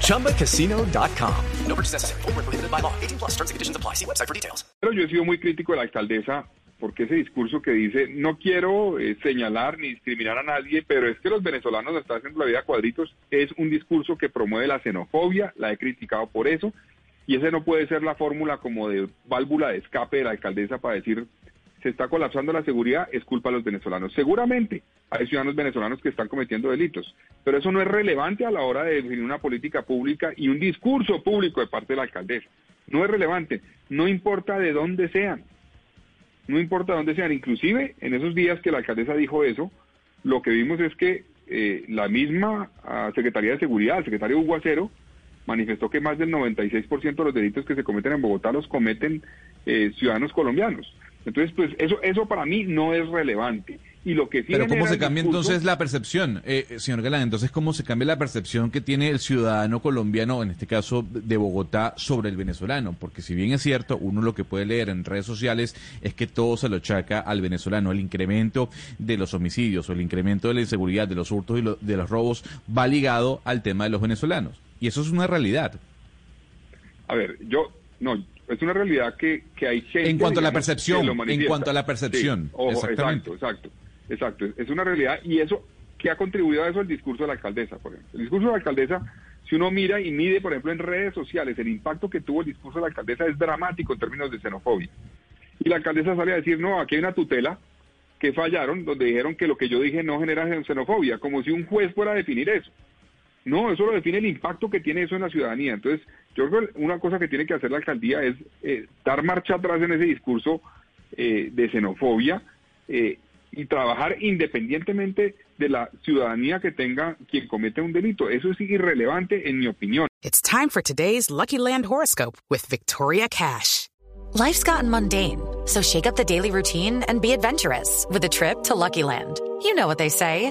ChumbaCasino.com. No purchase necessary. Full prohibited by law. 18 plus terms and conditions apply. See website for details. Pero yo he sido muy crítico de la alcaldesa porque ese discurso que dice no quiero eh, señalar ni discriminar a nadie, pero es que los venezolanos están haciendo la vida a cuadritos, es un discurso que promueve la xenofobia, la he criticado por eso, y ese no puede ser la fórmula como de válvula de escape de la alcaldesa para decir se está colapsando la seguridad, es culpa de los venezolanos. Seguramente hay ciudadanos venezolanos que están cometiendo delitos, pero eso no es relevante a la hora de definir una política pública y un discurso público de parte de la alcaldesa. No es relevante, no importa de dónde sean, no importa de dónde sean. Inclusive en esos días que la alcaldesa dijo eso, lo que vimos es que eh, la misma uh, Secretaría de Seguridad, el secretario Hugo manifestó que más del 96% de los delitos que se cometen en Bogotá los cometen eh, ciudadanos colombianos. Entonces, pues eso, eso para mí no es relevante. Y lo que sí Pero ¿cómo se cambia entonces la percepción, eh, señor Galán? Entonces, ¿cómo se cambia la percepción que tiene el ciudadano colombiano, en este caso de Bogotá, sobre el venezolano? Porque si bien es cierto, uno lo que puede leer en redes sociales es que todo se lo chaca al venezolano. El incremento de los homicidios o el incremento de la inseguridad, de los hurtos y lo, de los robos va ligado al tema de los venezolanos. Y eso es una realidad. A ver, yo, no, es una realidad que, que hay gente... En cuanto a la percepción, en cuanto a la percepción. Sí, ojo, Exactamente. Exacto, exacto, exacto. Es una realidad y eso, ¿qué ha contribuido a eso? El discurso de la alcaldesa, por ejemplo. El discurso de la alcaldesa, si uno mira y mide, por ejemplo, en redes sociales, el impacto que tuvo el discurso de la alcaldesa es dramático en términos de xenofobia. Y la alcaldesa sale a decir, no, aquí hay una tutela que fallaron, donde dijeron que lo que yo dije no genera xenofobia, como si un juez fuera a definir eso. No, eso lo define el impacto que tiene eso en la ciudadanía. Entonces, yo creo que una cosa que tiene que hacer la alcaldía es eh, dar marcha atrás en ese discurso eh, de xenofobia eh, y trabajar independientemente de la ciudadanía que tenga quien comete un delito. Eso es irrelevante en mi opinión. It's time for today's Lucky Land horoscope with Victoria Cash. Life's gotten mundane, so shake up the daily routine and be adventurous with a trip to Lucky Land. You know what they say.